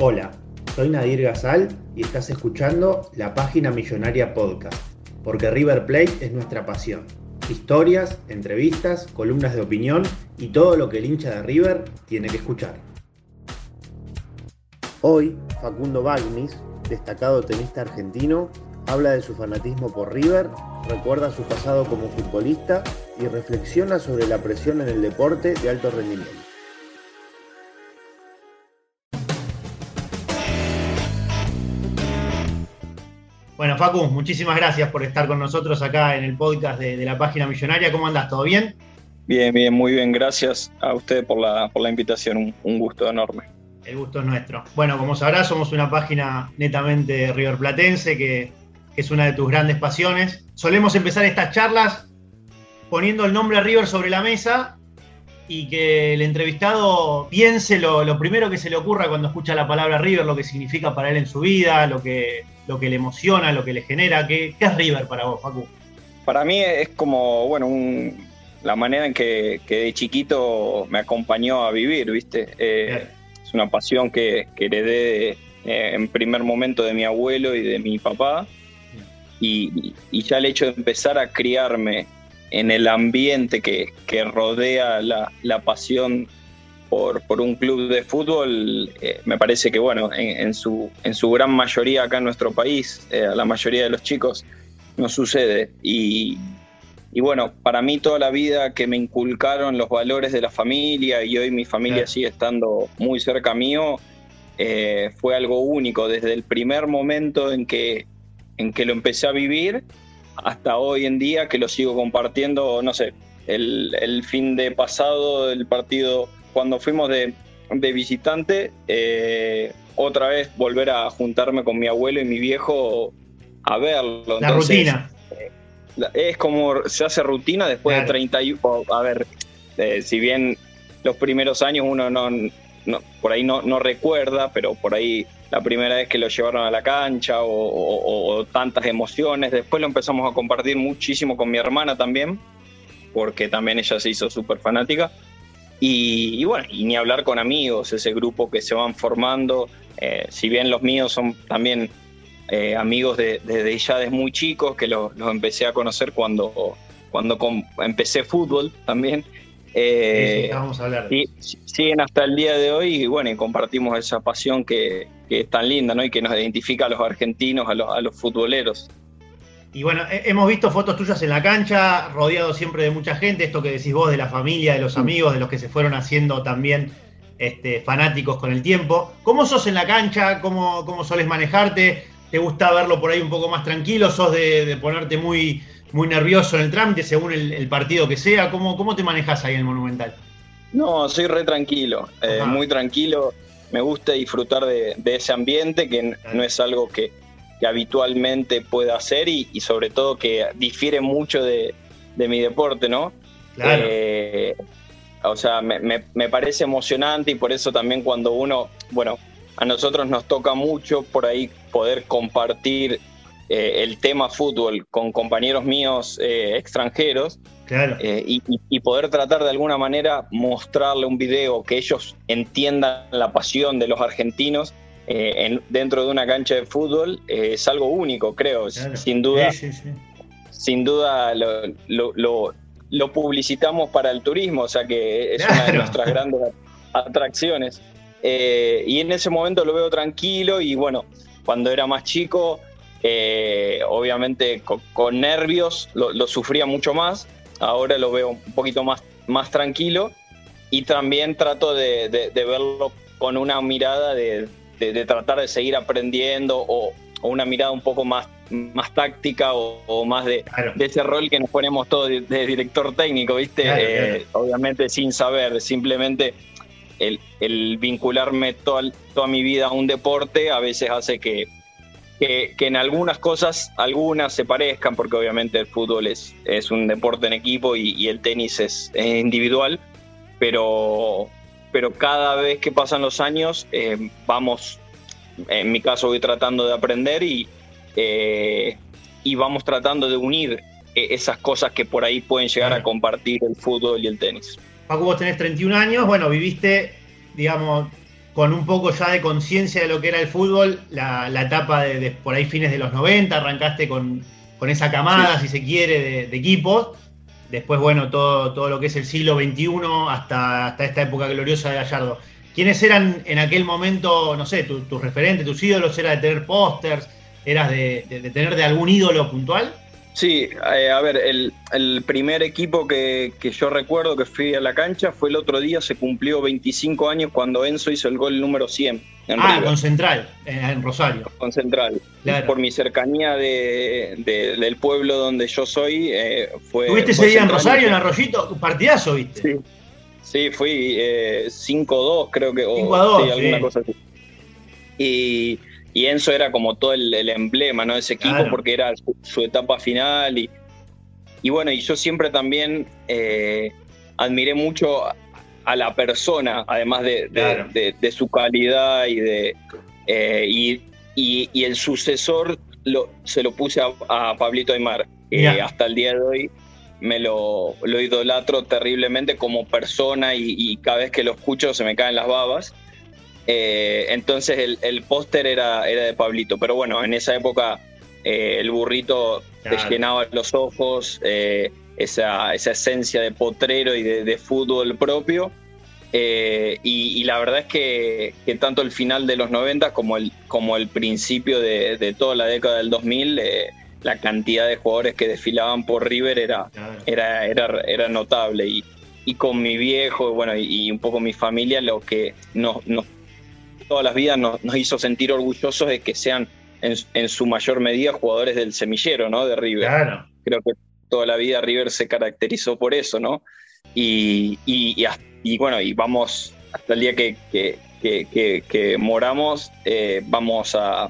Hola, soy Nadir Gazal y estás escuchando la página Millonaria Podcast, porque River Plate es nuestra pasión. Historias, entrevistas, columnas de opinión y todo lo que el hincha de River tiene que escuchar. Hoy, Facundo Bagnis, destacado tenista argentino, habla de su fanatismo por River, recuerda su pasado como futbolista y reflexiona sobre la presión en el deporte de alto rendimiento. Bueno, Facu, muchísimas gracias por estar con nosotros acá en el podcast de, la página millonaria. ¿Cómo andas? ¿Todo bien? Bien, bien, muy bien. Gracias a usted por la, por la invitación. Un, gusto enorme. El gusto es nuestro. Bueno, como sabrás, somos una página netamente riverplatense que, que es una de tus grandes pasiones. Solemos empezar estas charlas poniendo el nombre River sobre la mesa y que el entrevistado piense lo, lo, primero que se le ocurra cuando escucha la palabra River, lo que significa para él en su vida, lo que, lo que le emociona, lo que le genera. ¿Qué, qué es River para vos, Facu? Para mí es como, bueno, la manera en que, que, de chiquito me acompañó a vivir, ¿viste? Eh, es una pasión que, que heredé eh, en primer momento de mi abuelo y de mi papá. Y, y ya el hecho de empezar a criarme en el ambiente que, rodea la, pasión por, por, un club de fútbol, eh, me parece que, bueno, en, su, en su gran mayoría acá en nuestro país, eh, a la mayoría de los chicos, no sucede. Y, bueno, para mí toda la vida que me inculcaron los valores de la familia y hoy mi familia sigue estando muy cerca mío, eh, fue algo único desde el primer momento en que, en que lo empecé a vivir hasta hoy en día que lo sigo compartiendo, no sé, el, fin de pasado del partido, cuando fuimos de, visitante, eh, otra vez volver a juntarme con mi abuelo y mi viejo a verlo. La rutina. Eh, es como se hace rutina después de 31. A ver, eh, si bien los primeros años uno no, por ahí no, no recuerda, pero por ahí la primera vez que lo llevaron a la cancha o, tantas emociones. Después lo empezamos a compartir muchísimo con mi hermana también, porque también ella se hizo súper fanática. Y, bueno, y ni hablar con amigos, ese grupo que se van formando. Eh, si bien los míos son también eh, amigos desde de, ya desde muy chicos, que los, empecé a conocer cuando, cuando empecé fútbol también. Eh, vamos a hablar. Y siguen hasta el día de hoy y bueno, y compartimos esa pasión que, es tan linda, ¿no? Y que nos identifica a los argentinos, a los, a los futboleros. Y bueno, hemos visto fotos tuyas en la cancha, rodeado siempre de mucha gente, esto que decís vos de la familia, de los mm. amigos, de los que se fueron haciendo también este, fanáticos con el tiempo. ¿Cómo sos en la cancha? ¿Cómo, cómo soles manejarte? ¿Te gusta verlo por ahí un poco más tranquilo? ¿Sos de ponerte muy, muy nervioso en el trámite según el, partido que sea. ¿Cómo, ¿Cómo te manejas ahí en el Monumental? No, soy re tranquilo, eh, muy tranquilo. Me gusta disfrutar de, ese ambiente que no es algo que, habitualmente pueda hacer y, sobre todo que difiere mucho de, mi deporte, ¿no? Claro. Eh, o sea, me, me, parece emocionante y por eso también cuando uno, bueno, a nosotros nos toca mucho por ahí poder compartir eh, el tema fútbol con compañeros míos eh, extranjeros eh, y, poder tratar de alguna manera mostrarle un video que ellos entiendan la pasión de los argentinos dentro de una cancha de fútbol es algo único, creo. Sin duda, sin duda lo, lo publicitamos para el turismo, o sea que es una de nuestras grandes atracciones. Eh, y en ese momento lo veo tranquilo y bueno, cuando era más chico, eh, obviamente con, nervios lo, sufría mucho más, ahora lo veo un poquito más, más tranquilo. Y también trato de, verlo con una mirada de, tratar de seguir aprendiendo o, una mirada un poco más, más táctica o, más de, ese rol que nos ponemos todos de, director técnico, ¿viste? Eh, obviamente sin saber, simplemente el, vincularme toda, toda mi vida a un deporte a veces hace que, que, en algunas cosas, algunas se parezcan, porque obviamente el fútbol es, es un deporte en equipo y, el tenis es, individual, pero, pero cada vez que pasan los años eh, vamos, en mi caso voy tratando de aprender y, eh, y vamos tratando de unir eh, esas cosas que por ahí pueden llegar a compartir el fútbol y el tenis. Paco, vos tenés 31 años, bueno, viviste, digamos, con un poco ya de conciencia de lo que era el fútbol, la, etapa de, por ahí fines de los 90, arrancaste con, con esa camada, si se quiere, de, equipos. Después, bueno, todo, todo lo que es el siglo XXI hasta, hasta esta época gloriosa de Gallardo. ¿Quiénes eran en aquel momento, no sé, tus referentes, tus ídolos? ¿Era de tener pósters? ¿Eras de, de tener de algún ídolo puntual? Sí, eh, a ver, el, primer equipo que, yo recuerdo que fui a la cancha fue el otro día, se cumplió 25 años cuando Enzo hizo el gol número 100. En ah, con Central, en Rosario. Con Central. Por mi cercanía del pueblo donde yo soy, eh, fue. ¿Tuviste ese día en Rosario, en Arroyito? Partidazo, ¿viste? Sí, sí fui 5-2, eh, creo que. 5-2, sí, alguna cosa así. Y y Enzo era como todo el, emblema ¿no? de ese equipo porque era su, etapa final y, y, bueno, y yo siempre también eh, admiré mucho a la persona, además de, de, su calidad y de eh, y, y, el sucesor lo, se lo puse a, Pablito Aymar. y hasta el día de hoy me lo, lo idolatro terriblemente como persona y, y, cada vez que lo escucho se me caen las babas. Eh, entonces el, póster era, era de Pablito, pero bueno, en esa época eh, el burrito te llenaba los ojos, eh, esa, esencia de potrero y de, fútbol propio. Y, la verdad es que, tanto el final de los 90 como el, como el principio de, toda la década del 2000, la cantidad de jugadores que desfilaban por River era, era, era, era notable. Y, con mi viejo bueno, y, un poco mi familia, lo que nos, nos todas las vidas nos, hizo sentir orgullosos de que sean en, su mayor medida jugadores del semillero, ¿no? De River. Claro. Creo que toda la vida River se caracterizó por eso, ¿no? Y, y, bueno, y vamos hasta el día que, que, moramos, eh, vamos a,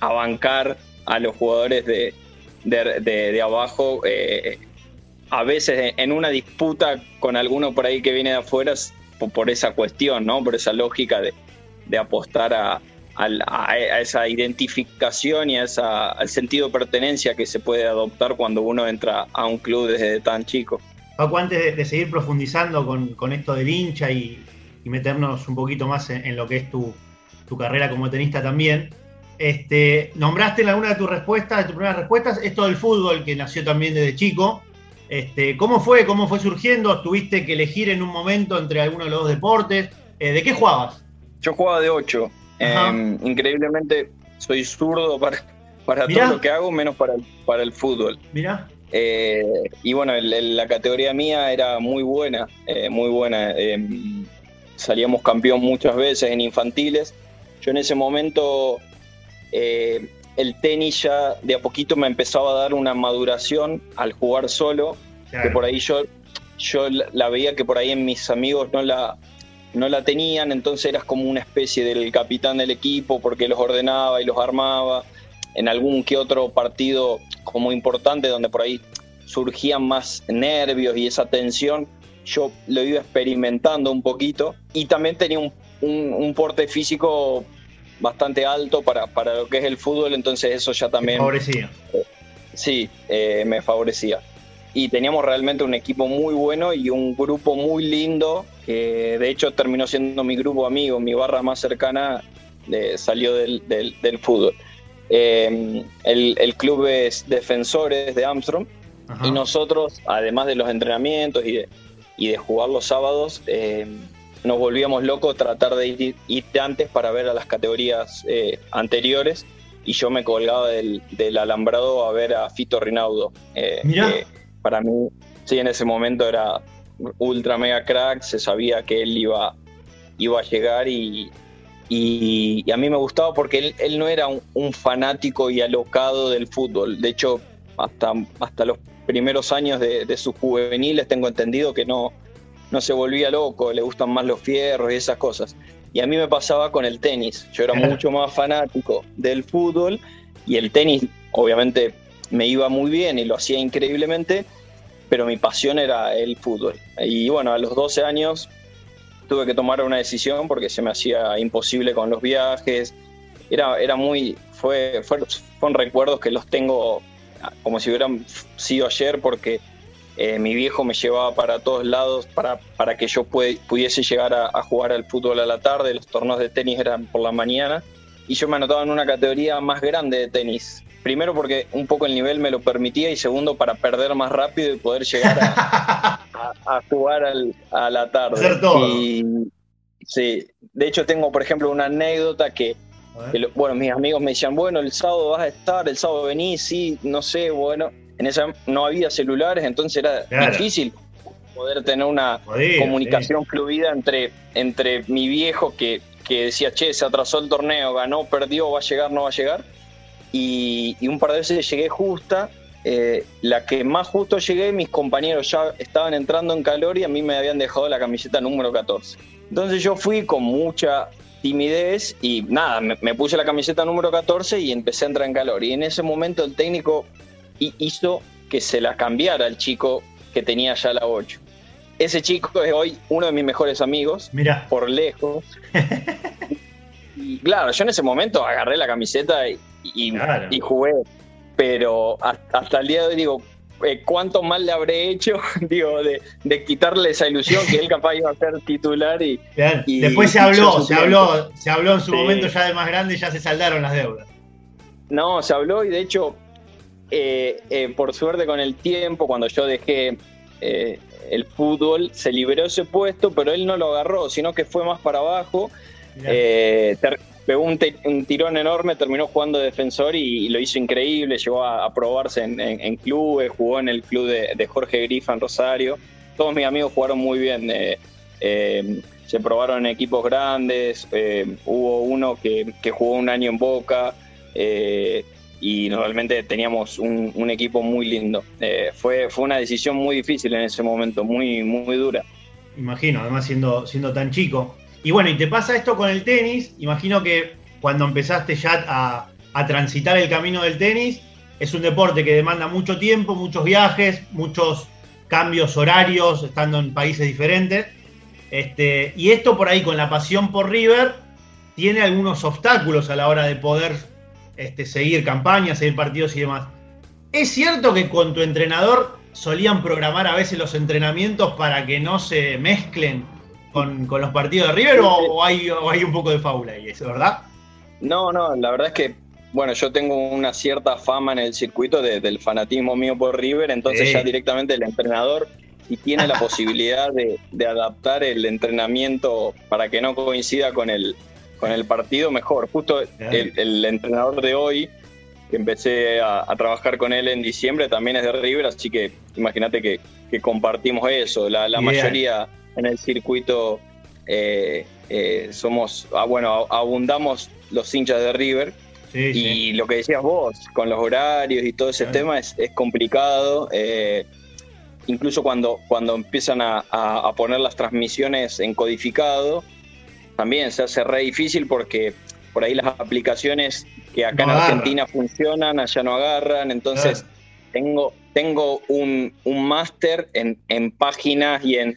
bancar a los jugadores de, de, abajo. Eh, a veces en una disputa con alguno por ahí que viene de afuera por, por esa cuestión, ¿no? Por esa lógica de, de apostar a, esa identificación y a esa, al sentido de pertenencia que se puede adoptar cuando uno entra a un club desde tan chico. Paco, antes de, seguir profundizando con, esto del hincha y, meternos un poquito más en, lo que es tu, carrera como tenista también, este, nombraste en alguna de tus respuestas, de tus primeras respuestas, esto del fútbol que nació también desde chico. Este, ¿Cómo fue? ¿Cómo fue surgiendo? ¿Tuviste que elegir en un momento entre alguno de los dos deportes? Eh, ¿De qué jugabas? Yo jugaba de 8. Em, increíblemente soy zurdo para, para todo lo que hago, menos para el, para el fútbol. Mira. Eh, y bueno, la categoría mía era muy buena, eh, muy buena. Em, salíamos campeón muchas veces en infantiles. Yo en ese momento eh, el tenis ya de a poquito me empezaba a dar una maduración al jugar solo, que por ahí yo, yo la veía que por ahí en mis amigos no la, no la tenían, entonces eras como una especie del capitán del equipo porque los ordenaba y los armaba. En algún que otro partido como importante donde por ahí surgían más nervios y esa tensión, yo lo iba experimentando un poquito y también tenía un, porte físico bastante alto para, para, lo que es el fútbol, entonces eso ya también... favorecía. sí, eh, me favorecía y teníamos realmente un equipo muy bueno y un grupo muy lindo, que de hecho terminó siendo mi grupo amigo, mi barra más cercana salió del, fútbol. Eh, el, club es Defensores de Armstrong Y nosotros, además de los entrenamientos y de, y de jugar los sábados, eh, nos volvíamos locos tratar de ir, antes para ver a las categorías eh, anteriores y yo me colgaba del, alambrado a ver a Fito Rinaudo. Eh, que para mí, sí, en ese momento era ultra mega crack, se sabía que él iba, iba a llegar y, y, a mí me gustaba porque él, no era un, fanático y alocado del fútbol. De hecho, hasta, hasta los primeros años de, sus juveniles tengo entendido que no, no se volvía loco, le gustan más los fierros y esas cosas. Y a mí me pasaba con el tenis. Yo era mucho más fanático del fútbol y el tenis obviamente me iba muy bien y lo hacía increíblemente, pero mi pasión era el fútbol. Y bueno, a los 12 años tuve que tomar una decisión porque se me hacía imposible con los viajes. Era, era muy, fue, fueron recuerdos que los tengo como si hubieran sido ayer porque eh, mi viejo me llevaba para todos lados para, para que yo pudiese llegar a, jugar al fútbol a la tarde, los torneos de tenis eran por la mañana y yo me anotaba en una categoría más grande de tenis. Primero porque un poco el nivel me lo permitía y segundo para perder más rápido y poder llegar a, jugar a la tarde. Y, sí, de hecho tengo por ejemplo una anécdota que bueno, mis amigos me decían, bueno, el sábado vas a estar, el sábado venís, sí, no sé, bueno. En esa no había celulares, entonces era difícil poder tener una comunicación fluida entre, entre mi viejo que, decía, che, se atrasó el torneo, ganó, perdió, va a llegar, no va a llegar. Y, un par de veces llegué justa. Eh, la que más justo llegué, mis compañeros ya estaban entrando en calor y a mí me habían dejado la camiseta número 14. Entonces yo fui con mucha timidez y nada, me, puse la camiseta número 14 y empecé a entrar en calor. Y en ese momento el técnico hizo que se la cambiara al chico que tenía ya la 8. Ese chico es hoy uno de mis mejores amigos, Mira. por lejos. y claro, yo en ese momento agarré la camiseta y, y jugué, pero hasta el día de hoy digo, eh, cuánto mal le habré hecho, digo, de, quitarle esa ilusión que él capaz iba a ser titular y, después se habló, se habló, se habló en su momento ya de más grande, ya se saldaron las deudas. No, se habló y de hecho, eh, eh, por suerte con el tiempo, cuando yo dejé el fútbol, se liberó ese puesto, pero él no lo agarró, sino que fue más para abajo pegó un, tirón enorme, terminó jugando defensor y, lo hizo increíble, llegó a, probarse en, clubes, jugó en el club de, Jorge Grifa en Rosario. Todos mis amigos jugaron muy bien, eh, eh, se probaron en equipos grandes, eh, hubo uno que, jugó un año en Boca y realmente teníamos un, equipo muy lindo. fue, fue una decisión muy difícil en ese momento, muy, muy dura. Imagino, además siendo, siendo tan chico. Y bueno, y te pasa esto con el tenis, imagino que cuando empezaste ya a, transitar el camino del tenis, es un deporte que demanda mucho tiempo, muchos viajes, muchos cambios horarios, estando en países diferentes. Este, y esto por ahí con la pasión por River tiene algunos obstáculos a la hora de poder este, seguir campañas, seguir partidos y demás. ¿Es cierto que con tu entrenador solían programar a veces los entrenamientos para que no se mezclen con, los partidos de River o, hay, hay un poco de fábula ahí, eso, verdad? No, no, la verdad es que, bueno, yo tengo una cierta fama en el circuito del fanatismo mío por River, entonces ya directamente el entrenador, y tiene la posibilidad de, adaptar el entrenamiento para que no coincida con el, con el partido, mejor. Justo el, entrenador de hoy, que empecé a, trabajar con él en diciembre, también es de River, así que imagínate que, compartimos eso. La, la mayoría en el circuito eh, eh, somos, ah, bueno, abundamos los hinchas de River. y lo que decías vos, con los horarios y todo ese tema es, complicado. Eh, incluso cuando, cuando empiezan a, poner las transmisiones en codificado, también se hace re difícil porque por ahí las aplicaciones que acá en Argentina funcionan, allá no agarran. Entonces, tengo, tengo un, máster en, páginas y en,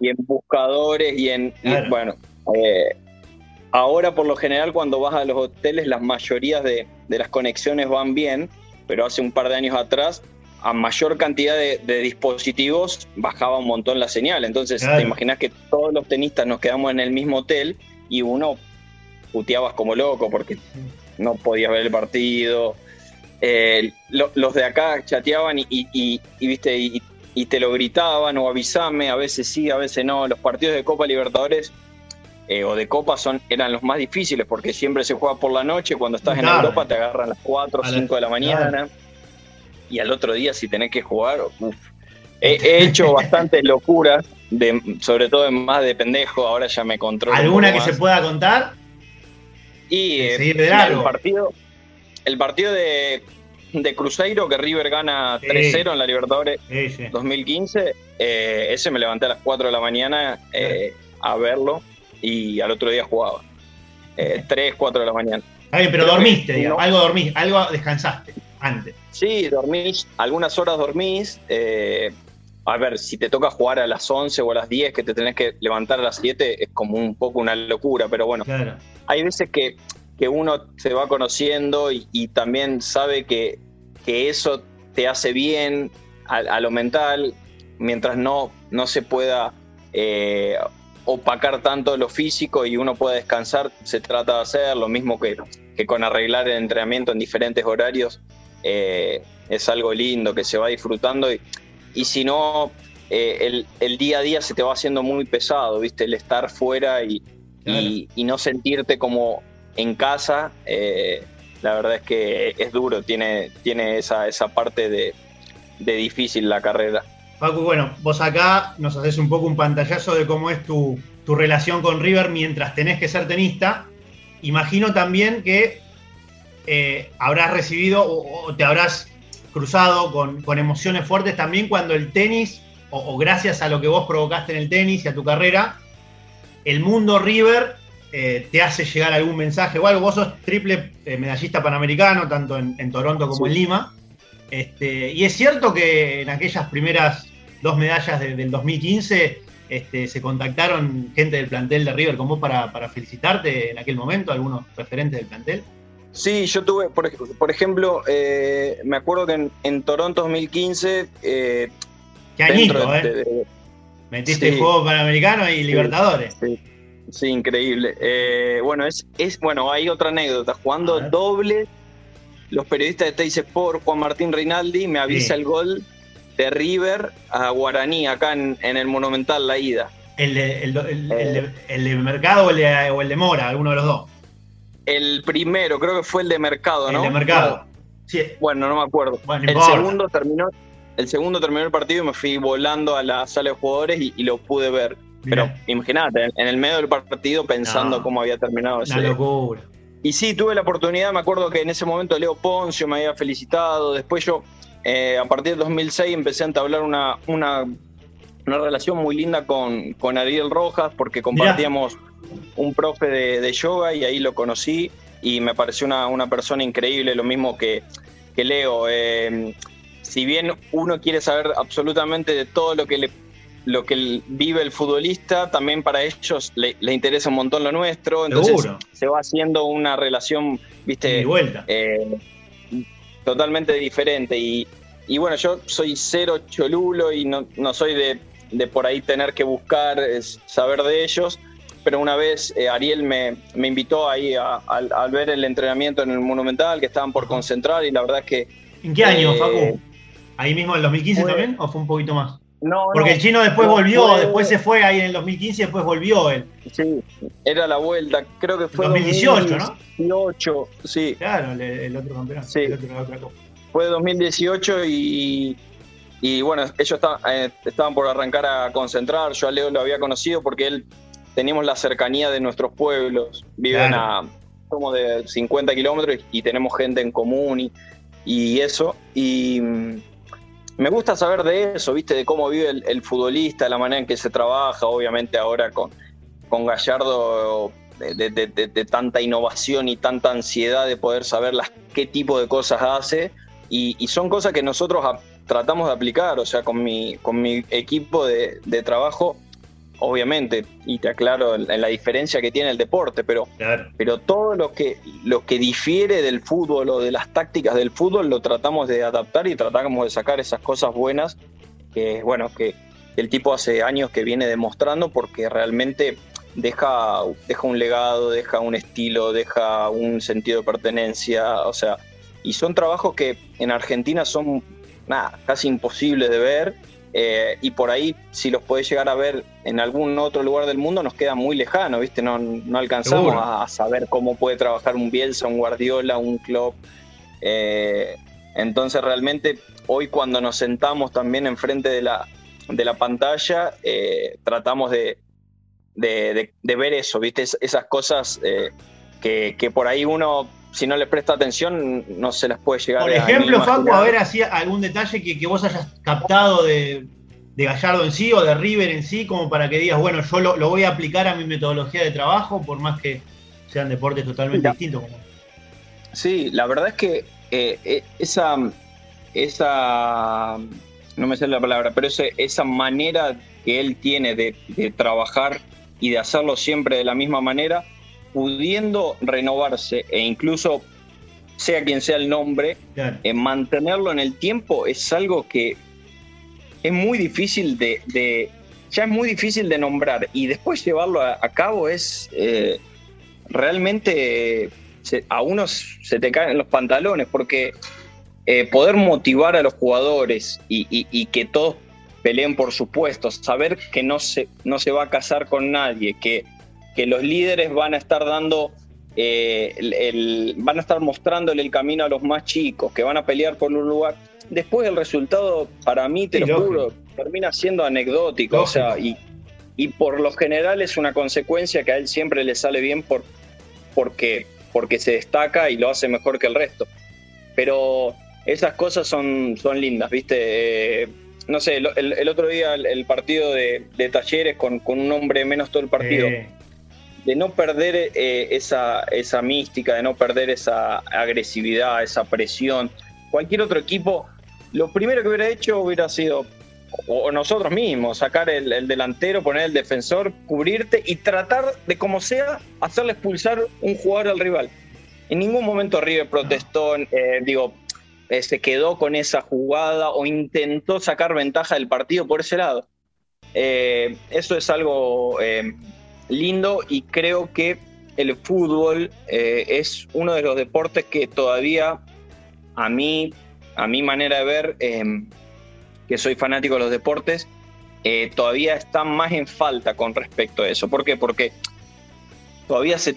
y en, buscadores y en, bueno, eh, ahora por lo general cuando vas a los hoteles las mayorías de, las conexiones van bien, pero hace un par de años atrás a mayor cantidad de, dispositivos bajaba un montón la señal. Entonces te imaginas que todos los tenistas nos quedamos en el mismo hotel y uno puteabas como loco porque no podías ver el partido eh, los de acá chateaban y, viste y, te lo gritaban o avisame, a veces sí, a veces no. Los partidos de Copa Libertadores eh, o de Copa son, eran los más difíciles porque siempre se juega por la noche, cuando estás en Europa te agarran las 4 o 5 de la mañana y al otro día si tenés que jugar, He, hecho bastantes locuras, de, sobre todo en más de pendejo, ahora ya me controlo. ¿Alguna que se pueda contar? Y eh, el partido, el partido de, Cruzeiro, que River gana 3-0 en la Libertadores 2015, eh, ese me levanté a las 4 de la mañana eh, a verlo y al otro día jugaba. 3, 4 de la mañana. pero dormiste, algo dormís, algo descansaste antes. Sí, dormís, algunas horas dormís. a ver, si te toca jugar a las 11 o a las 10, que te tenés que levantar a las 7, es como un poco una locura, pero bueno. Hay veces que que uno se va conociendo y, también sabe que, eso te hace bien a, lo mental, mientras no, no se pueda eh, opacar tanto lo físico y uno pueda descansar, se trata de hacer lo mismo que, que con arreglar el entrenamiento en diferentes horarios. Eh, es algo lindo que se va disfrutando y, y si no, eh, el, el, día a día se te va haciendo muy pesado, ¿viste? El estar fuera y, y no sentirte como en casa, eh, la verdad es que es duro, tiene, tiene esa, esa parte de, difícil la carrera. Paco, bueno, vos acá nos haces un poco un pantallazo de cómo es tu, relación con River mientras tenés que ser tenista. Imagino también que eh, habrás recibido o, te habrás cruzado con, emociones fuertes también cuando el tenis, o, gracias a lo que vos provocaste en el tenis y a tu carrera, el mundo River eh, te hace llegar algún mensaje o algo. Vos sos triple eh, medallista panamericano, tanto en, Toronto como en Lima. Este, y es cierto que en aquellas primeras dos medallas del 2015 este, se contactaron gente del plantel de River con vos para, felicitarte en aquel momento, algunos referentes del plantel. Sí, yo tuve, por, ejemplo, eh, me acuerdo que en, Toronto 2015... Qué añito, ¿eh? Metiste Juegos Panamericanos y Libertadores. Sí. Sí, increíble. Eh, bueno, es, es, bueno, hay otra anécdota. Jugando doble, los periodistas de Teis Sport, Juan Martín Reinaldi, me avisa el gol de River a Guaraní, acá en, el Monumental, la ida. ¿El de, el, de, Mercado o el de, Mora, alguno de los dos? El primero, creo que fue el de Mercado, ¿no? El de Mercado. Sí. Bueno, no me acuerdo. el segundo terminó el segundo terminó el partido y me fui volando a la sala de jugadores y lo pude ver. Pero imagínate, en el medio del partido pensando cómo había terminado ese. locura. Y sí, tuve la oportunidad, me acuerdo que en ese momento Leo Poncio me había felicitado, después yo, eh, a partir del 2006, empecé a entablar una, una, una relación muy linda con, con Ariel Rojas, porque compartíamos un profe de, yoga y ahí lo conocí y me pareció una, una persona increíble, lo mismo que, que Leo. Eh, si bien uno quiere saber absolutamente de todo lo que le lo que vive el futbolista, también para ellos le, interesa un montón lo nuestro, entonces se va haciendo una relación, viste, eh, totalmente diferente. Y, bueno, yo soy cero cholulo y no, soy de, por ahí tener que buscar saber de ellos, pero una vez eh, Ariel me, invitó ahí al ver el entrenamiento en el Monumental, que estaban por concentrar y la verdad es que... ¿En qué año, eh, Facu? ¿Ahí mismo en el 2015 también o fue un poquito más? Porque el chino después volvió, después se fue ahí en el 2015 y después volvió él. Sí, era la vuelta, creo que fue 2018, 2018 sí. Claro, el, otro campeonato. Sí. Fue 2018 y, y bueno, ellos eh, estaban por arrancar a concentrar. Yo a Leo lo había conocido porque él teníamos la cercanía de nuestros pueblos. Viven a como de 50 kilómetros y tenemos gente en común y, y eso. Y me gusta saber de eso, ¿viste? De cómo vive el, futbolista, la manera en que se trabaja, obviamente ahora con, con Gallardo, de, tanta innovación y tanta ansiedad de poder saber las, qué tipo de cosas hace. Y, son cosas que nosotros tratamos de aplicar, o sea, con mi, con mi equipo de, trabajo obviamente, y te aclaro en la diferencia que tiene el deporte, pero, pero todo lo que, lo que difiere del fútbol o de las tácticas del fútbol lo tratamos de adaptar y tratamos de sacar esas cosas buenas que, bueno, que el tipo hace años que viene demostrando porque realmente deja, deja un legado, deja un estilo, deja un sentido de pertenencia, o sea, y son trabajos que en Argentina son nada, casi imposibles de ver eh, y por ahí, si los podés llegar a ver en algún otro lugar del mundo, nos queda muy lejano, ¿viste? No, no alcanzamos a, saber cómo puede trabajar un Bielsa, un Guardiola, un Klopp. Eh, entonces, realmente, hoy cuando nos sentamos también enfrente de la, de la pantalla, eh, tratamos de, de, ver eso, ¿viste? esas cosas que, que por ahí uno si no le presta atención, no se las puede llegar Por ejemplo, Facu, a ver así algún detalle que, vos hayas captado de, Gallardo en sí o de River en sí, como para que digas, bueno, yo lo, voy a aplicar a mi metodología de trabajo, por más que sean deportes totalmente distintos. Sí, la verdad es que eh, eh, esa, esa, no me sé la palabra, pero esa manera que él tiene de, de trabajar y de hacerlo siempre de la misma manera, pudiendo renovarse e incluso sea quien sea el nombre, en mantenerlo en el tiempo es algo que es muy difícil de, ya es muy difícil de nombrar y después llevarlo a, cabo es eh, realmente a unos se te caen los pantalones porque eh, poder motivar a los jugadores y, y, que todos peleen por sus puestos, saber que no se, no se va a casar con nadie, que que los líderes van a estar dando, eh, el, van a estar mostrándole el camino a los más chicos, que van a pelear por un lugar. Después el resultado, para mí, te lo juro, termina siendo anecdótico. O sea, y, y por lo general es una consecuencia que a él siempre le sale bien por, porque, porque se destaca y lo hace mejor que el resto. Pero esas cosas son, son lindas, ¿viste? Eh, no sé, el, otro día el, partido de, Talleres con, con, un hombre menos todo el partido de no perder eh, esa, esa mística, de no perder esa agresividad, esa presión. Cualquier otro equipo, lo primero que hubiera hecho hubiera sido, o nosotros mismos, sacar el, delantero, poner el defensor, cubrirte y tratar de como sea hacerle expulsar un jugador al rival. En ningún momento River protestó, eh, digo, eh, se quedó con esa jugada o intentó sacar ventaja del partido por ese lado. eso es algo lindo y creo que el fútbol eh, es uno de los deportes que todavía a mí, a mi manera de ver, em, que soy fanático de los deportes, eh, todavía está más en falta con respecto a eso. ¿Por qué? Porque todavía se,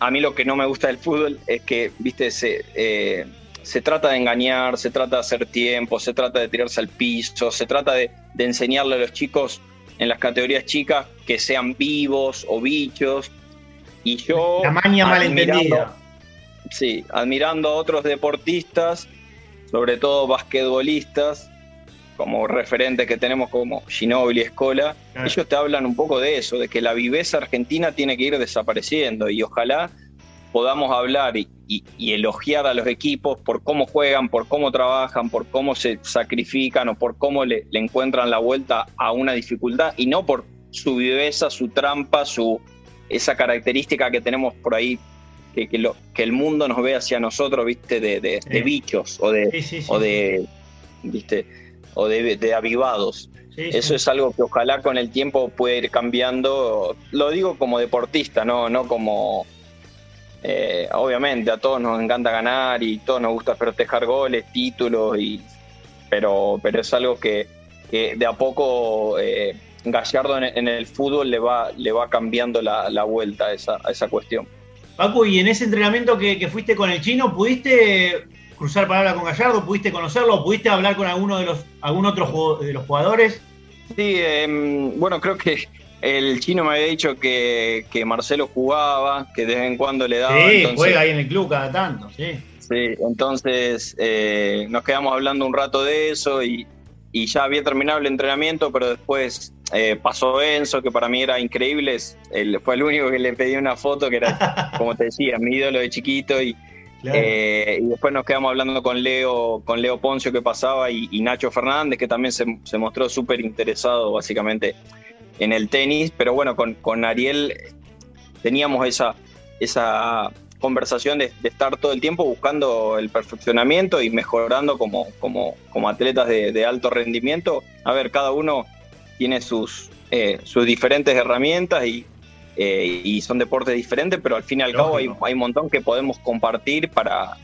a mí lo que no me gusta del fútbol es que, viste, se, eh, se trata de engañar, se trata de hacer tiempo, se trata de tirarse al piso, se trata de enseñarle a los chicos en las categorías chicas que sean vivos o bichos. Y yo. La maña malentendida. Sí, admirando a otros deportistas, sobre todo basquetbolistas, como referentes que tenemos como Ginóbili y Escola, ellos te hablan un poco de eso, de que la viveza argentina tiene que ir desapareciendo y ojalá podamos hablar y, elogiar a los equipos por cómo juegan, por cómo trabajan, por cómo se sacrifican o por cómo le, encuentran la vuelta a una dificultad y no por su viveza, su trampa, su esa característica que tenemos por ahí que, lo, que el mundo nos ve hacia nosotros, viste, de, bichos o de, o de, viste, o de, avivados. Eso es algo que ojalá con el tiempo puede ir cambiando. Lo digo como deportista, no, no como eh, obviamente a todos nos encanta ganar y todos nos gusta proteger goles, títulos, y, pero, pero es algo que, de a poco eh, Gallardo en, el fútbol le va, le va cambiando la, vuelta a esa, esa, cuestión. Paco, y en ese entrenamiento que, fuiste con el chino, ¿pudiste cruzar palabra con Gallardo? ¿Pudiste conocerlo? ¿Pudiste hablar con alguno de los, algún otro de los jugadores? Sí, em, bueno, creo que el chino me había dicho que, Marcelo jugaba, que de vez en cuando le daba. Sí, juega ahí en el club cada tanto, sí. Sí, entonces eh, nos quedamos hablando un rato de eso y, ya había terminado el entrenamiento, pero después eh, pasó Enzo, que para mí era increíble. Él fue el único que le pedí una foto, que era, como te decía, mi ídolo de chiquito. Y, eh, y después nos quedamos hablando con Leo, con Leo Poncio que pasaba y, Nacho Fernández, que también se, se mostró súper interesado básicamente en el tenis, pero bueno, con, con Ariel teníamos esa, esa conversación de, estar todo el tiempo buscando el perfeccionamiento y mejorando como, como, como atletas de, alto rendimiento. A ver, cada uno tiene sus, eh, sus diferentes herramientas y, eh, y son deportes diferentes, pero al fin y al cabo hay, hay, un montón que podemos compartir para,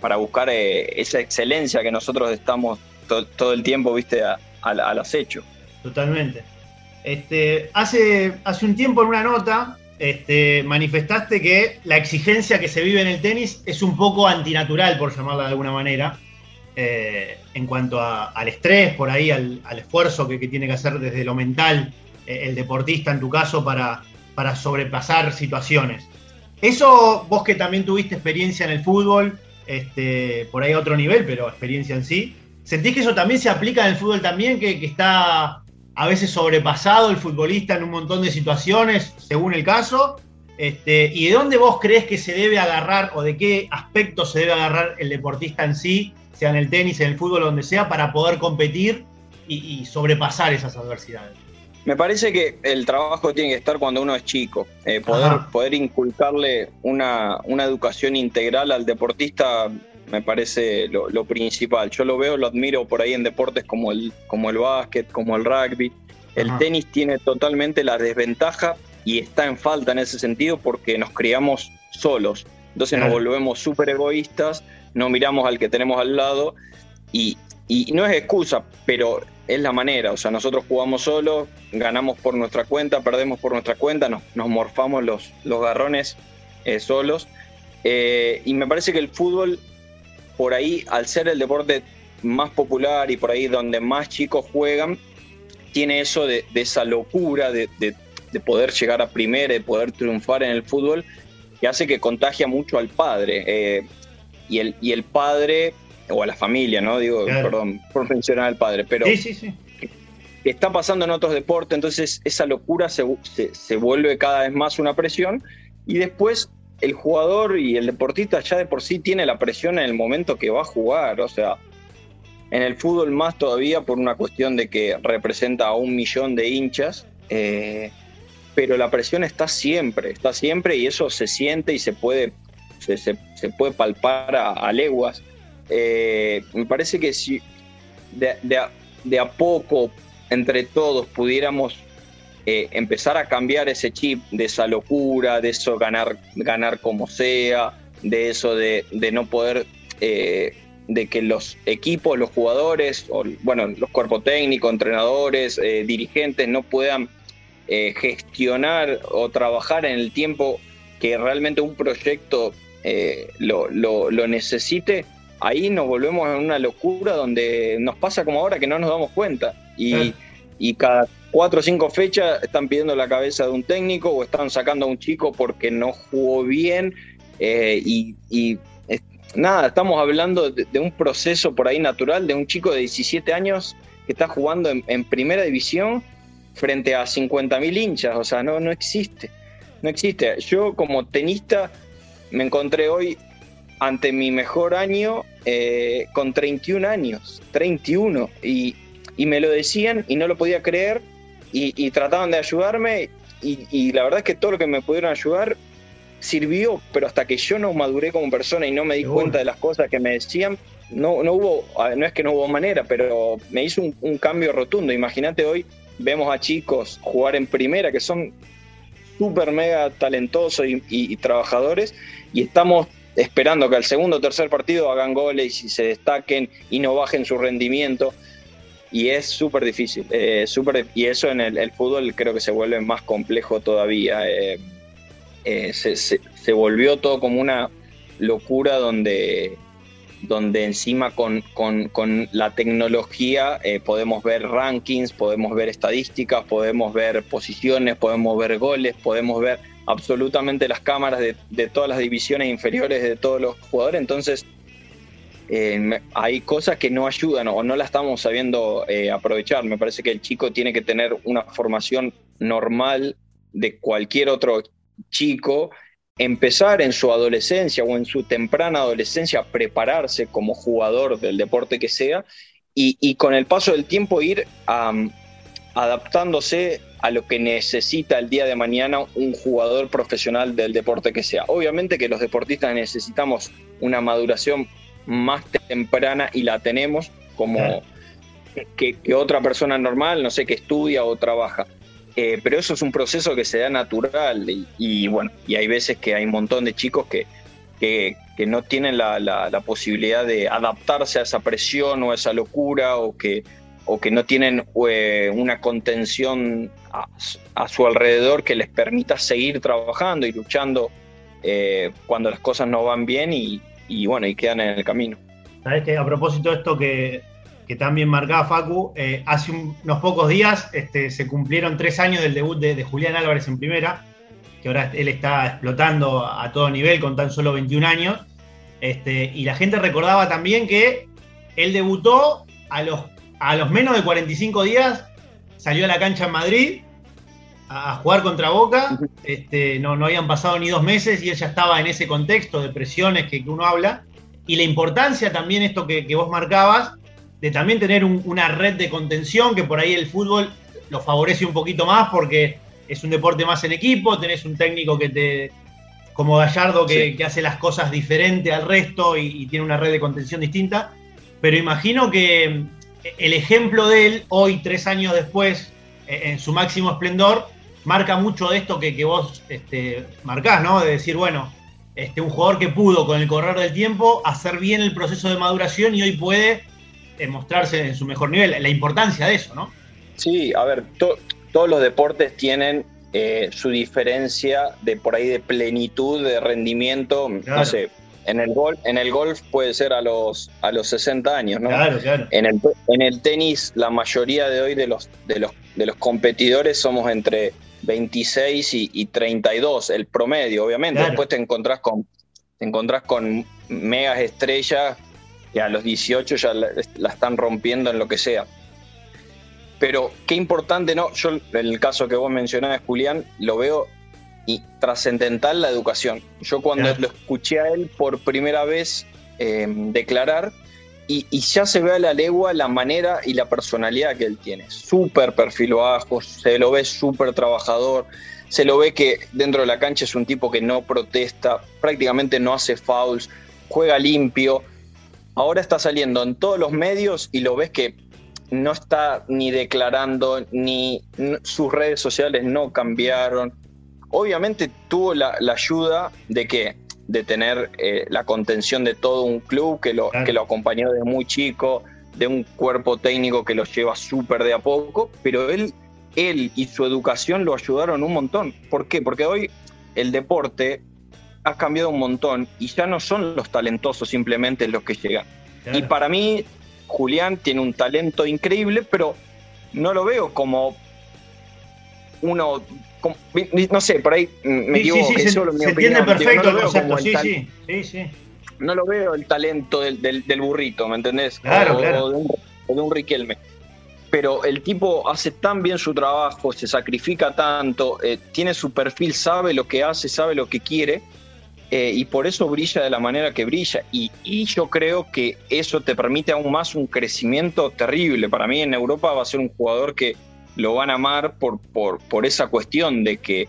para buscar eh, esa excelencia que nosotros estamos todo el tiempo, viste, al acecho. Totalmente. Este, hace, hace un tiempo en una nota este, manifestaste que la exigencia que se vive en el tenis es un poco antinatural, por llamarla de alguna manera, eh, en cuanto al estrés, por ahí, al, esfuerzo que, tiene que hacer desde lo mental eh, el deportista, en tu caso, para, para sobrepasar situaciones. Eso, vos que también tuviste experiencia en el fútbol, este, por ahí a otro nivel, pero experiencia en sí, ¿sentís que eso también se aplica en el fútbol también, que está a veces sobrepasado el futbolista en un montón de situaciones, según el caso. Este, ¿Y de dónde vos crees que se debe agarrar o de qué aspecto se debe agarrar el deportista en sí, sea en el tenis, en el fútbol, donde sea, para poder competir y, sobrepasar esas adversidades? Me parece que el trabajo tiene que estar cuando uno es chico, eh, poder, poder inculcarle una, una educación integral al deportista me parece lo, principal. Yo lo veo, lo admiro por ahí en deportes como el, como el básquet, como el rugby. El tenis tiene totalmente la desventaja y está en falta en ese sentido porque nos criamos solos. Entonces nos volvemos súper egoístas, no miramos al que tenemos al lado y, no es excusa, pero es la manera. O sea, nosotros jugamos solos, ganamos por nuestra cuenta, perdemos por nuestra cuenta, nos, morfamos los, los garrones eh, solos. Eh, y me parece que el fútbol por ahí, al ser el deporte más popular y por ahí donde más chicos juegan, tiene eso de, esa locura de, poder llegar a primera, de poder triunfar en el fútbol, que hace que contagia mucho al padre. Eh, y, el, y el padre, o a la familia, ¿no? Digo, perdón, por mencionar al padre, pero sí, sí, sí. está pasando en otros deportes, entonces esa locura se, se vuelve cada vez más una presión. Y después el jugador y el deportista ya de por sí tiene la presión en el momento que va a jugar, o sea, en el fútbol más todavía por una cuestión de que representa a un millón de hinchas, eh, pero la presión está siempre, está siempre y eso se siente y se puede, se, puede palpar a, leguas. Eh, me parece que si de a poco entre todos pudiéramos eh, empezar a cambiar ese chip de esa locura, de eso ganar, ganar como sea, de eso de, no poder, eh, de que los equipos, los jugadores, o, bueno, los cuerpos técnicos, entrenadores, eh, dirigentes no puedan gestionar o trabajar en el tiempo que realmente un proyecto lo, lo, necesite, ahí nos volvemos en una locura donde nos pasa como ahora que no nos damos cuenta. Y, y cada cuatro o cinco fechas están pidiendo la cabeza de un técnico o están sacando a un chico porque no jugó bien eh, y, nada, estamos hablando de, un proceso por ahí natural de un chico de 17 años que está jugando en, primera división frente a 50.000 hinchas, o sea, no, no existe, no existe. Yo como tenista me encontré hoy ante mi mejor año eh, con 31 años, 31, y, y me lo decían y no lo podía creer y, trataban de ayudarme y, la verdad es que todo lo que me pudieron ayudar sirvió, pero hasta que yo no maduré como persona y no me di cuenta de las cosas que me decían, no, no hubo, no es que no hubo manera, pero me hizo un, cambio rotundo. Imagínate hoy, vemos a chicos jugar en primera que son súper mega talentosos y, trabajadores y estamos esperando que al segundo o tercer partido hagan goles y se destaquen y no bajen su rendimiento y es súper difícil. Eh, y eso en el, fútbol creo que se vuelve más complejo todavía. Eh, eh, se, volvió todo como una locura donde, donde encima con, la tecnología podemos ver rankings, podemos ver estadísticas, podemos ver posiciones, podemos ver goles, podemos ver absolutamente las cámaras de, de todas las divisiones inferiores de todos los jugadores. Entonces hay cosas que no ayudan o no la estamos sabiendo eh, aprovechar. Me parece que el chico tiene que tener una formación normal de cualquier otro chico, empezar en su adolescencia o en su temprana adolescencia a prepararse como jugador del deporte que sea y, con el paso del tiempo ir adaptándose a lo que necesita el día de mañana un jugador profesional del deporte que sea. Obviamente que los deportistas necesitamos una maduración más temprana y la tenemos como que, otra persona normal, no sé, que estudia o trabaja. Eh, pero eso es un proceso que se da natural y, bueno, y hay veces que hay un montón de chicos que, que, que no tienen la, posibilidad de adaptarse a esa presión o a esa locura o que, o que no tienen eh, una contención a, su alrededor que les permita seguir trabajando y luchando eh, cuando las cosas no van bien y, bueno, y quedan en el camino. Sabes que a propósito de esto que, también marcaba Facu, eh, hace unos pocos días este, se cumplieron tres años del debut de, de Julián Álvarez en primera que ahora él está explotando a todo nivel con tan solo 21 años. Este, y la gente recordaba también que él debutó a los, a los menos de 45 días, salió a la cancha en Madrid a, jugar contra Boca. Este, no, no habían pasado ni dos meses y él ya estaba en ese contexto de presiones que, uno habla. Y la importancia también, esto que, vos marcabas, de también tener una red de contención, que por ahí el fútbol lo favorece un poquito más porque es un deporte más en equipo, tenés un técnico que te, como Gallardo, que, hace las cosas diferente al resto y, tiene una red de contención distinta. Pero imagino que el ejemplo de él, hoy, tres años después, eh, en su máximo esplendor, marca mucho de esto que, vos este, marcás, ¿no? De decir, bueno, este, un jugador que pudo con el correr del tiempo hacer bien el proceso de maduración y hoy puede eh, mostrarse en su mejor nivel. La importancia de eso, ¿no? Sí, a ver, todos los deportes tienen eh, su diferencia de por ahí de plenitud, de rendimiento, no sé. En el, golf, en el golf puede ser a los, a los 60 años, ¿no? Claro, claro. En el, en el tenis, la mayoría de hoy de los, de los, de los competidores somos entre 26 y, 32, el promedio, obviamente. Después te encontrás con, te encontrás con megas estrellas que a los 18 ya la están rompiendo en lo que sea. Pero qué importante, ¿no? Yo, el caso que vos mencionabas, Julián, lo veo y trascendental la educación. Yo cuando lo escuché a él por primera vez em, declarar, y, ya se ve a la legua la manera y la personalidad que él tiene. Súper perfil bajo, se lo ve súper trabajador, se lo ve que dentro de la cancha es un tipo que no protesta, prácticamente no hace fouls, juega limpio. Ahora está saliendo en todos los medios y lo ves que no está ni declarando, ni sus redes sociales no cambiaron. Obviamente tuvo la, ayuda de que de tener eh, la contención de todo un club que lo, que lo acompañó desde muy chico, de un cuerpo técnico que lo lleva súper de a poco, pero él, él y su educación lo ayudaron un montón. ¿Por qué? Porque hoy el deporte ha cambiado un montón y ya no son los talentosos simplemente los que llegan. Y para mí Julián tiene un talento increíble, pero no lo veo como uno, no sé, por ahí me equivoco. Sí, sí, se, entiende perfecto el concepto, sí, sí, sí, No lo veo el talento del, del, burrito, ¿me entendés? Claro, claro. O de, un, de un Riquelme. Pero el tipo hace tan bien su trabajo, se sacrifica tanto, eh, tiene su perfil, sabe lo que hace, sabe lo que quiere eh, y por eso brilla de la manera que brilla. Y, yo creo que eso te permite aún más un crecimiento terrible. Para mí en Europa va a ser un jugador que lo van a amar por, por, esa cuestión de que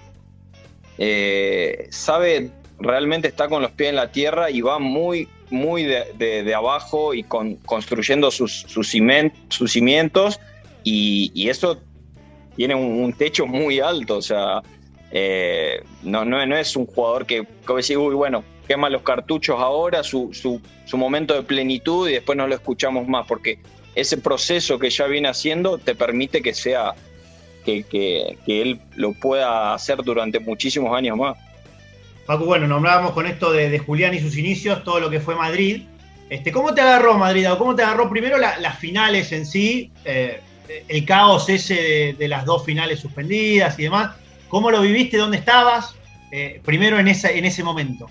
eh, sabe, realmente está con los pies en la tierra y va muy, muy de, abajo y con, construyendo sus, sus, cimientos y, eso tiene un, techo muy alto. O sea, eh, no, no, no, es un jugador que, como decir, uy, bueno, quema los cartuchos ahora, su, su, momento de plenitud y después no lo escuchamos más, porque ese proceso que ya viene haciendo te permite que sea, que, que, él lo pueda hacer durante muchísimos años más. Paco, bueno, nombrábamos con esto de, Julián y sus inicios, todo lo que fue Madrid. Este, ¿Cómo te agarró Madrid? ¿Cómo te agarró primero las finales en sí? Eh, el caos ese de, las dos finales suspendidas y demás. ¿Cómo lo viviste? ¿Dónde estabas? Eh, primero en, esa, en ese momento.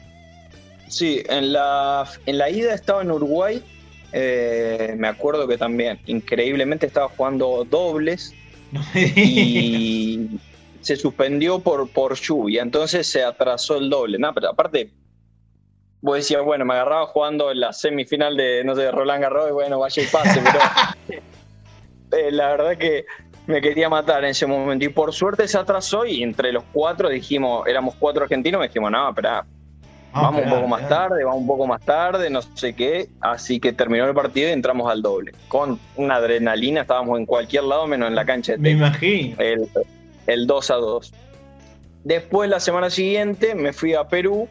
Sí, en la, en la ida estaba en Uruguay. Eh, me acuerdo que también, increíblemente, estaba jugando dobles. y se suspendió por, por lluvia, entonces se atrasó el doble. No, pero aparte, vos decías, bueno, me agarraba jugando en la semifinal de, no sé, Roland Garros y bueno, vaya y pase, pero eh, la verdad que me quería matar en ese momento. Y por suerte se atrasó y entre los cuatro dijimos, éramos cuatro argentinos, me dijimos, no, espera, vamos un poco más tarde, vamos un poco más tarde, no sé qué. Así que terminó el partido y entramos al doble. Con una adrenalina, estábamos en cualquier lado menos en la cancha de Me imagino. El, el 2 a 2. Después, la semana siguiente, me fui a Perú,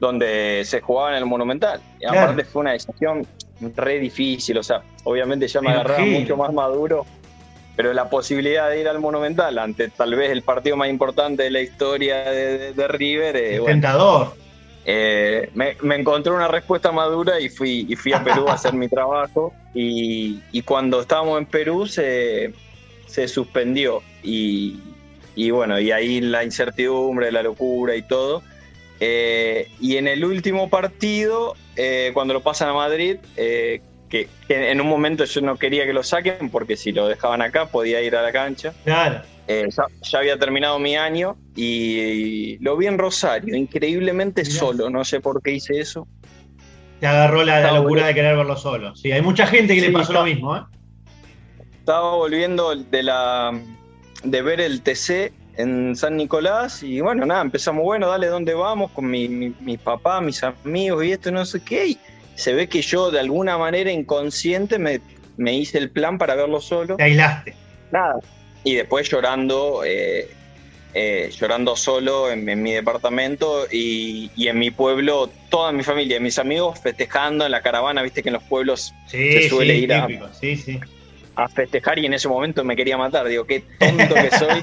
donde se jugaba en el Monumental. Y aparte fue una decisión re difícil, o sea, obviamente ya me, agarraba mucho más maduro, pero la posibilidad de ir al Monumental ante tal vez el partido más importante de la historia de, River. Eh, tentador. Eh, me, encontré una respuesta madura y fui, y fui a Perú a hacer mi trabajo. Y, cuando estábamos en Perú se, se suspendió. Y, y bueno, y ahí la incertidumbre, la locura y todo. Eh, y en el último partido, eh, cuando lo pasan a Madrid, eh, que, en un momento yo no quería que lo saquen porque si lo dejaban acá podía ir a la cancha. Claro. Ya, había terminado mi año y, lo vi en Rosario, increíblemente solo, no sé por qué hice eso. Te agarró la, locura de querer verlo solo. Sí, hay mucha gente que le pasó lo mismo. Estaba volviendo de la de ver el TC en San Nicolás y bueno, nada, empezamos, bueno, dale, ¿dónde vamos? Con mi, mi, papá, mis amigos y esto, no sé qué. Y se ve que yo de alguna manera inconsciente me, me hice el plan para verlo solo. Te aislaste. Nada. Y después llorando, eh, eh, llorando solo en, mi departamento y, en mi pueblo, toda mi familia, mis amigos festejando en la caravana, viste que en los pueblos se suele ir a, sí, sí a festejar y en ese momento me quería matar. Digo, qué tonto que soy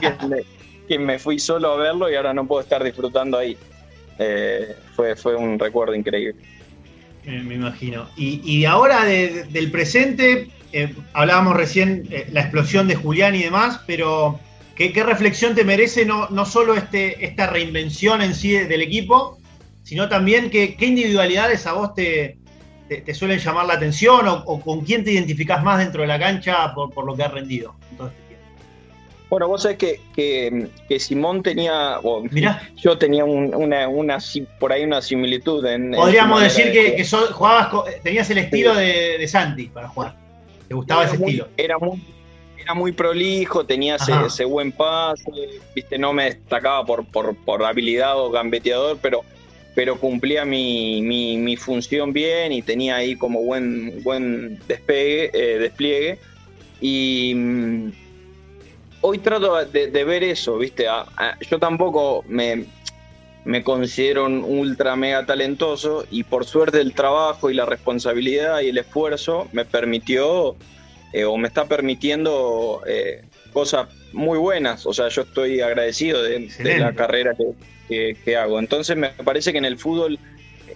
que me, fui solo a verlo y ahora no puedo estar disfrutando ahí. Eh, fue, fue un recuerdo increíble. me imagino. Y, ahora del presente, eh, hablábamos recién eh, la explosión de Julián y demás, pero ¿qué, reflexión te merece no, no solo este, esta reinvención en sí del equipo, sino también qué individualidades a vos te, te, suelen llamar la atención o, con quién te identificás más dentro de la cancha por, lo que has rendido este Bueno, vos sabés que, que, Simón tenía, yo tenía una, una, por ahí una similitud. En, Podríamos decir que, jugabas, tenías el estilo de, Santi para jugar. ¿Te gustaba ese estilo? Era muy, era muy prolijo, tenía ese, buen pase, viste, no me destacaba por, por, por habilidad o gambeteador, pero pero cumplía mi, mi, función bien y tenía ahí como buen, buen despegue, eh, despliegue. Y mm, hoy trato de, ver eso, ¿viste? yo tampoco me, me considero un ultra mega talentoso y por suerte el trabajo y la responsabilidad y el esfuerzo me permitió eh, o me está permitiendo eh, cosas muy buenas. O sea, yo estoy agradecido de, de la carrera que, que, hago. Entonces me parece que en el fútbol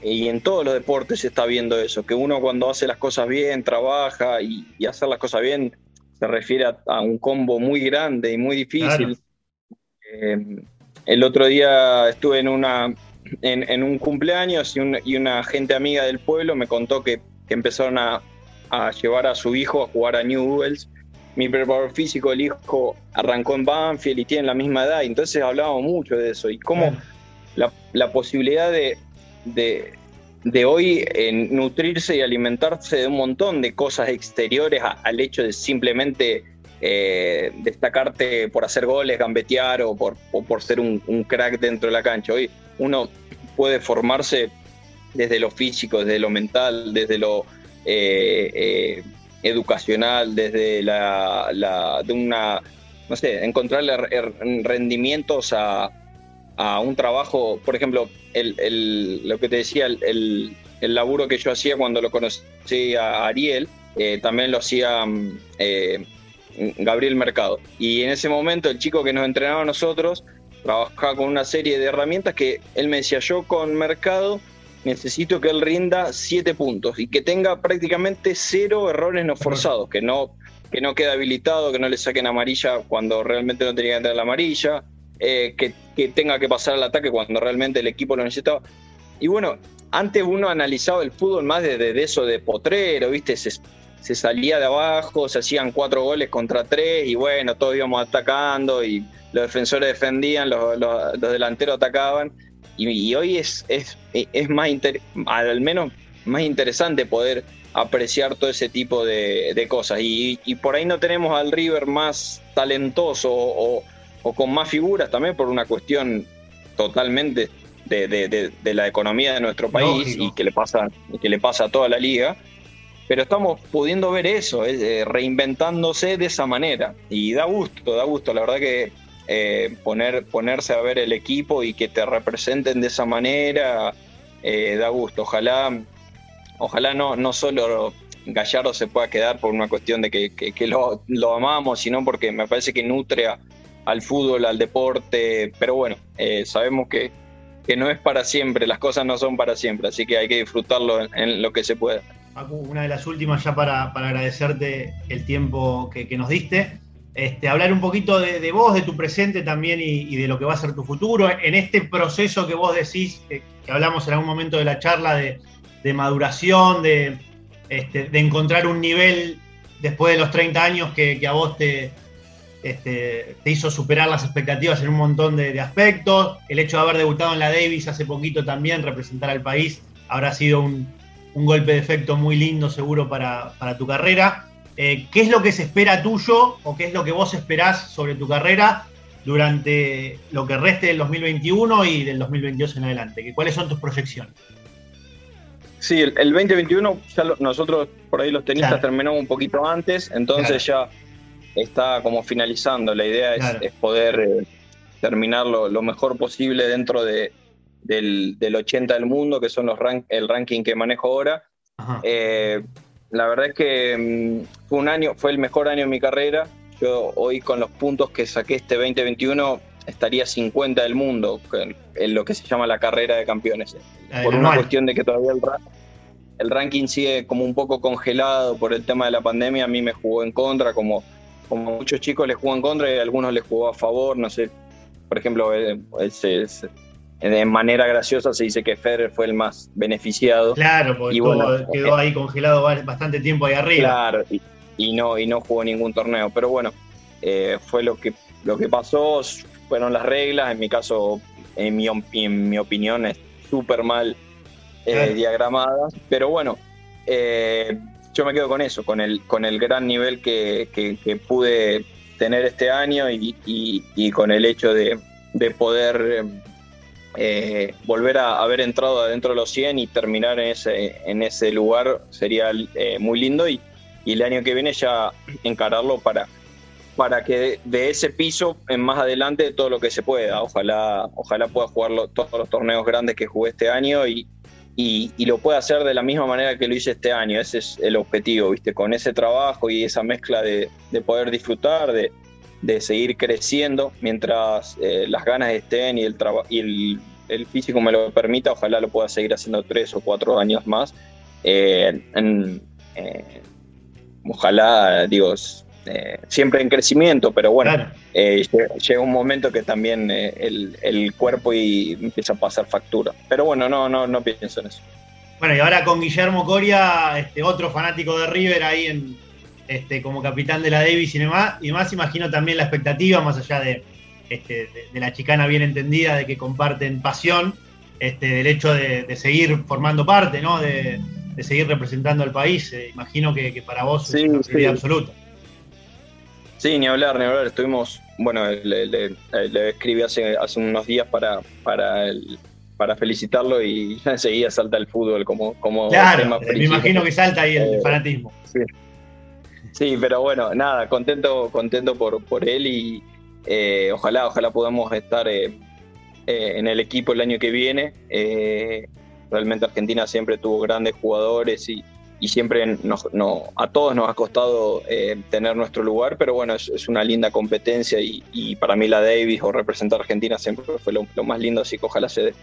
y en todos los deportes se está viendo eso, que uno cuando hace las cosas bien, trabaja y, hacer las cosas bien, se refiere a, un combo muy grande y muy difícil. Eh, el otro día estuve en, una, en, un cumpleaños y, una gente amiga del pueblo me contó que, empezaron a, llevar a su hijo a jugar a Newells. Mi preparador físico, el hijo, arrancó en Banfield y tiene la misma edad, entonces hablábamos mucho de eso. Y cómo la, posibilidad de, de, hoy en nutrirse y alimentarse de un montón de cosas exteriores al hecho de simplemente eh, destacarte por hacer goles, gambetear o por, por ser un, crack dentro de la cancha. Hoy uno puede formarse desde lo físico, desde lo mental, desde lo eh, eh, educacional, desde la, de una no sé, encontrarle rendimientos a, un trabajo, por ejemplo, el, lo que te decía, el, laburo que yo hacía cuando lo conocí a Ariel, también lo hacía mm, Gabriel Mercado. Y en ese momento el chico que nos entrenaba a nosotros trabajaba con una serie de herramientas que él me decía, yo con Mercado necesito que él rinda siete puntos y que tenga prácticamente cero errores no forzados, que no que no quede habilitado, que no le saquen amarilla cuando realmente no tenía que entrar la amarilla, eh, que, tenga que pasar al ataque cuando realmente el equipo lo necesitaba. Y bueno, antes uno analizaba el fútbol más desde eso de potrero, ¿viste? Se, salía de abajo, se hacían cuatro goles contra tres y bueno, todos íbamos atacando y los defensores defendían, los, delanteros atacaban. Y, hoy es, es, es más, al menos más interesante poder apreciar todo ese tipo de, cosas. Y, por ahí no tenemos al River más talentoso o, con más figuras también por una cuestión totalmente de, la economía de nuestro país y que le, pasa, que le pasa a toda la liga. Pero estamos pudiendo ver eso, eh, reinventándose de esa manera. Y da gusto, da gusto. La verdad que eh, poner, ponerse a ver el equipo y que te representen de esa manera da gusto. Ojalá, ojalá no, no solo Gallardo se pueda quedar por una cuestión de que, lo, lo, amamos, sino porque me parece que nutre al fútbol, al deporte, pero bueno, sabemos que, que no es para siempre, las cosas no son para siempre, así que hay que disfrutarlo en, lo que se pueda. Una de las últimas ya para, agradecerte el tiempo que, nos diste. Este, hablar un poquito de, vos, de tu presente también y, de lo que va a ser tu futuro. En este proceso que vos decís, que, hablamos en algún momento de la charla, de, maduración, este, de, encontrar un nivel después de los 30 años que a vos te, este, te hizo superar las expectativas en un montón de, aspectos. El hecho de haber debutado en la Davis hace poquito también, representar al país, habrá sido un, golpe de efecto muy lindo seguro para, tu carrera. Eh, ¿Qué es lo que se espera tuyo o qué es lo que vos esperás sobre tu carrera durante lo que reste del 2021 y del 2022 en adelante? ¿Cuáles son tus proyecciones? Sí, el, 2021 ya nosotros por ahí los tenistas terminamos un poquito antes, entonces ya está como finalizando. La idea es, poder eh, terminar lo, mejor posible dentro de, del, 80 del mundo, que son los el ranking que manejo ahora. Eh, la verdad es que mm, fue un año, fue el mejor año de mi carrera. Yo hoy con los puntos que saqué este 2021 estaría 50 del mundo en lo que se llama la carrera de campeones. por una cuestión de que todavía el, el ranking sigue como un poco congelado por el tema de la pandemia, a mí me jugó en contra, como como muchos chicos les jugó en contra y algunos les jugó a favor, no sé, por ejemplo, eh, de manera graciosa se dice que Federer fue el más beneficiado. Claro, porque quedó eh, ahí congelado bastante tiempo ahí arriba. Claro, y, no, y no jugó ningún torneo, pero bueno, eh, fue lo que, lo que pasó, fueron las reglas, en mi caso, en mi, en mi opinión, es súper mal diagramada, pero bueno, eh, yo me quedo con eso, con el, con el gran nivel que, pude tener este año y, con el hecho de, poder eh, volver a haber entrado adentro de los 100 y terminar en ese, en ese lugar sería eh, muy lindo y, el año que viene ya encararlo para, para que de ese piso en más adelante todo lo que se pueda. Ojalá, ojalá pueda jugar todos los torneos grandes que jugué este año y, y, lo puede hacer de la misma manera que lo hice este año. Ese es el objetivo, ¿viste? Con ese trabajo y esa mezcla de, poder disfrutar, de, seguir creciendo mientras eh, las ganas estén y, el, y el, físico me lo permita, ojalá lo pueda seguir haciendo tres o cuatro años más. Eh, eh, ojalá, digo, siempre en crecimiento, pero bueno, llega un momento que también eh, el, cuerpo y empieza a pasar factura. Pero bueno, no, no, no pienso en eso. Bueno, y ahora con Guillermo Coria, este, otro fanático de River ahí en, este, como capitán de la Davis y demás, y más imagino también la expectativa, más allá de, este, de, la chicana bien entendida, de que comparten pasión, este, del hecho de, seguir formando parte, ¿no? De, seguir representando al país. imagino que, para vos es una sí. absoluta. Sí, ni hablar, ni hablar. Estuvimos, bueno, le, escribí hace, hace unos días para, para, para felicitarlo y enseguida salta el fútbol como, como claro, me imagino que salta ahí el eh, fanatismo. Sí. Pero bueno, nada, contento, contento por, por él y eh, ojalá, ojalá podamos estar eh, en el equipo el año que viene. realmente Argentina siempre tuvo grandes jugadores y, y siempre nos, no, a todos nos ha costado eh, tener nuestro lugar, pero bueno, es, una linda competencia y, para mí la Davis o representar a Argentina siempre fue lo, más lindo, así que ojalá se dé.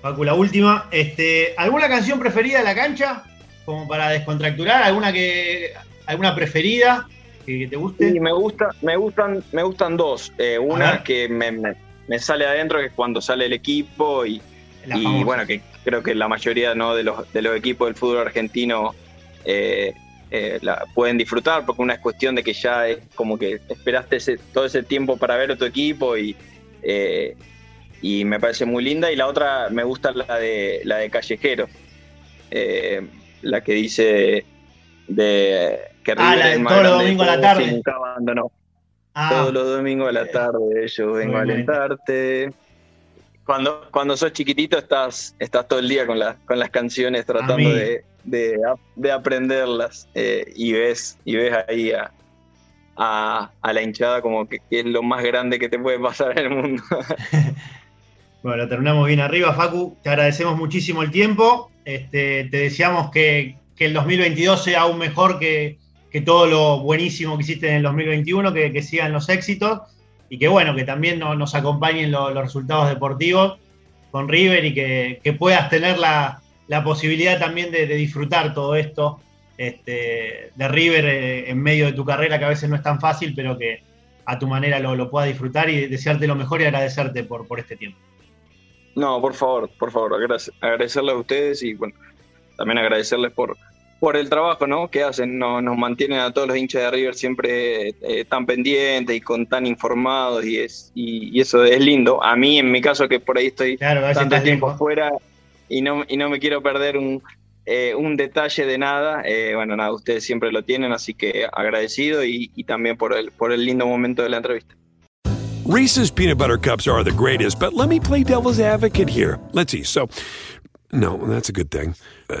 Paco, la última, este, ¿alguna canción preferida de la cancha? Como para descontracturar, ¿alguna que alguna preferida que, te guste? Sí, me gusta, me gustan, me gustan dos. Eh, una que me, me, sale adentro, que es cuando sale el equipo y, y bueno, que creo que la mayoría ¿no? de, los, de los equipos del fútbol argentino eh, eh, la pueden disfrutar, porque una es cuestión de que ya es como que esperaste ese, todo ese tiempo para ver a tu equipo y, eh, y me parece muy linda. Y la otra me gusta la de, la de Callejero, la que dice de que ah, la de todos los domingos a la tarde. Ah. Todos los domingos a la tarde yo vengo a alentarte. Cuando, cuando sos chiquitito estás, estás todo el día con, con las canciones tratando de, de, aprenderlas eh, y ves y ves ahí a, a, la hinchada como que, es lo más grande que te puede pasar en el mundo. Bueno, terminamos bien arriba, Facu. Te agradecemos muchísimo el tiempo. Este, te deseamos que, el 2022 sea aún mejor que, todo lo buenísimo que hiciste en el 2021, que, sigan los éxitos y que bueno, que también nos acompañen los resultados deportivos con River y que, puedas tener la, posibilidad también de, disfrutar todo esto este, de River eh, en medio de tu carrera, que a veces no es tan fácil, pero que a tu manera lo, puedas disfrutar y desearte lo mejor y agradecerte por, por este tiempo. No, por favor, por favor, agradecerles a ustedes y bueno, también agradecerles por, por el trabajo ¿no? que hacen, nos, nos mantienen a todos los hinchas de River siempre eh, tan pendientes y con tan informados y es y, eso es lindo. A mí, en mi caso, que por ahí estoy tanto tiempo fuera y no, y no me quiero perder un, eh, un detalle de nada, eh, bueno, nada, ustedes siempre lo tienen, así que agradecido y, y también por el, por el lindo momento de la entrevista. Reese's peanut butter cups are the greatest, but let me play devil's advocate here. Let's see. So, no, that's a good thing. Uh,